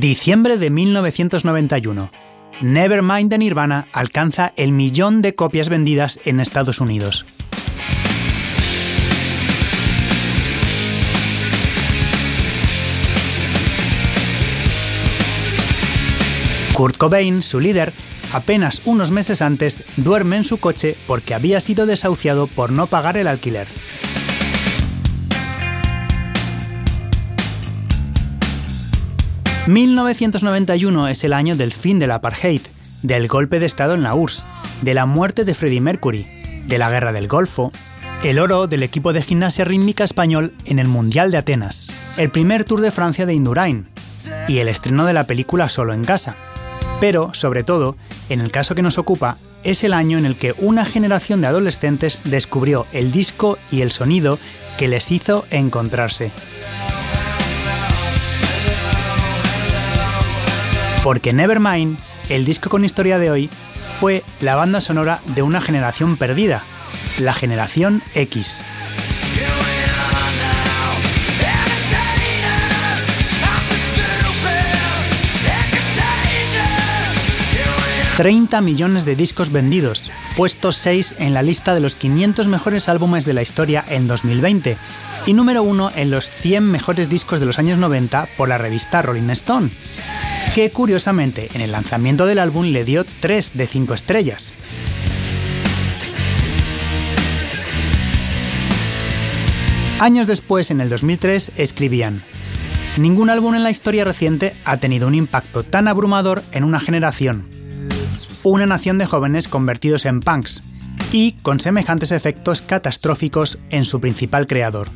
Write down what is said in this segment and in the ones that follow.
Diciembre de 1991. Nevermind de Nirvana alcanza el millón de copias vendidas en Estados Unidos. Kurt Cobain, su líder, apenas unos meses antes duerme en su coche porque había sido desahuciado por no pagar el alquiler. ...1991 es el año del fin del apartheid, del golpe de Estado en la URSS, de la muerte de Freddie Mercury, de la Guerra del Golfo, el oro del equipo de gimnasia rítmica español en el Mundial de Atenas, el primer Tour de Francia de Indurain y el estreno de la película Solo en casa. Pero, sobre todo, en el caso que nos ocupa, es el año en el que una generación de adolescentes descubrió el disco y el sonido que les hizo encontrarse. Porque Nevermind, el disco con historia de hoy, fue la banda sonora de una generación perdida, la generación X. 30 millones de discos vendidos, puestos 6 en la lista de los 500 mejores álbumes de la historia en 2020 y número 1 en los 100 mejores discos de los años 90 por la revista Rolling Stone, que curiosamente en el lanzamiento del álbum le dio 3 de 5 estrellas. Años después, en el 2003, escribían, Ningún álbum en la historia reciente ha tenido un impacto tan abrumador en una generación, una nación de jóvenes convertidos en punks y con semejantes efectos catastróficos en su principal creador.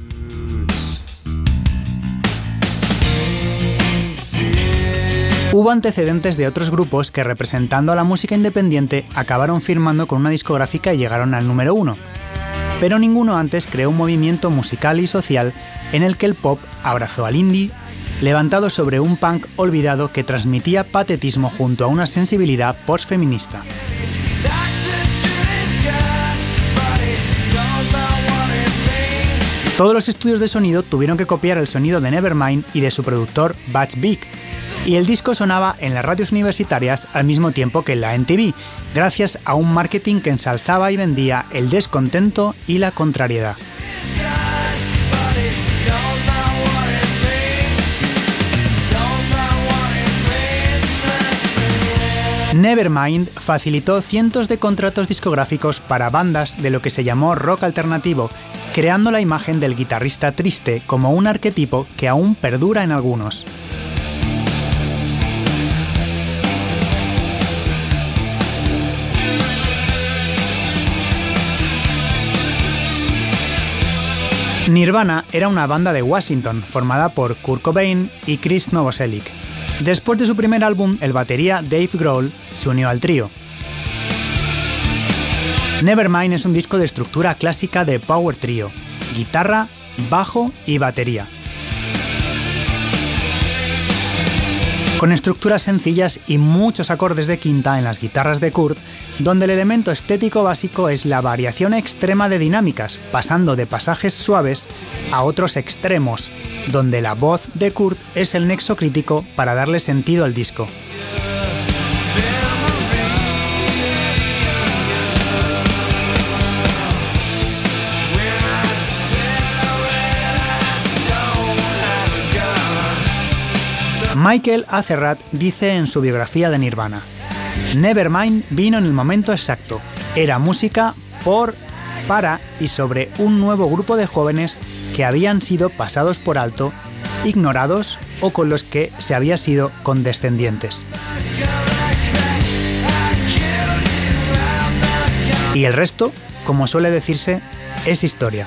Hubo antecedentes de otros grupos que representando a la música independiente acabaron firmando con una discográfica y llegaron al número uno, pero ninguno antes creó un movimiento musical y social en el que el pop abrazó al indie, levantado sobre un punk olvidado que transmitía patetismo junto a una sensibilidad postfeminista. Todos los estudios de sonido tuvieron que copiar el sonido de Nevermind y de su productor Batch Big, y el disco sonaba en las radios universitarias al mismo tiempo que en la NTV, gracias a un marketing que ensalzaba y vendía el descontento y la contrariedad. Nevermind facilitó cientos de contratos discográficos para bandas de lo que se llamó rock alternativo, creando la imagen del guitarrista triste como un arquetipo que aún perdura en algunos. Nirvana era una banda de Washington formada por Kurt Cobain y Chris Novoselic. Después de su primer álbum, el batería Dave Grohl se unió al trío. Nevermind es un disco de estructura clásica de power trio, guitarra, bajo y batería. Con estructuras sencillas y muchos acordes de quinta en las guitarras de Kurt, donde el elemento estético básico es la variación extrema de dinámicas, pasando de pasajes suaves a otros extremos, donde la voz de Kurt es el nexo crítico para darle sentido al disco. Michael Acerrat dice en su biografía de Nirvana, Nevermind vino en el momento exacto. Era música por, para y sobre un nuevo grupo de jóvenes que habían sido pasados por alto, ignorados o con los que se había sido condescendientes. Y el resto, como suele decirse, es historia.